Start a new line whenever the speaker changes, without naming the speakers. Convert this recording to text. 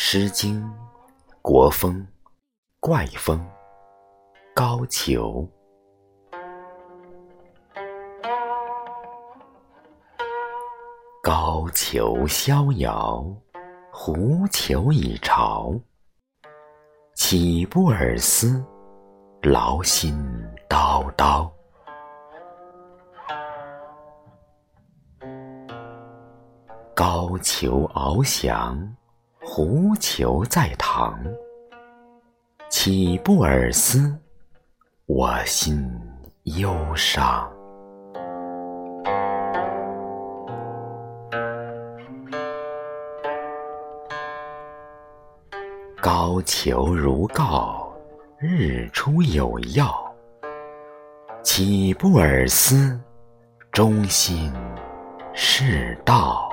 诗经·国风·怪风·高俅。高俅逍遥，狐裘已朝。岂不尔思，劳心叨叨。高俅翱翔。狐裘在堂，岂不尔思？我心忧伤。高俅如告，日出有药。岂不尔思？忠心是道。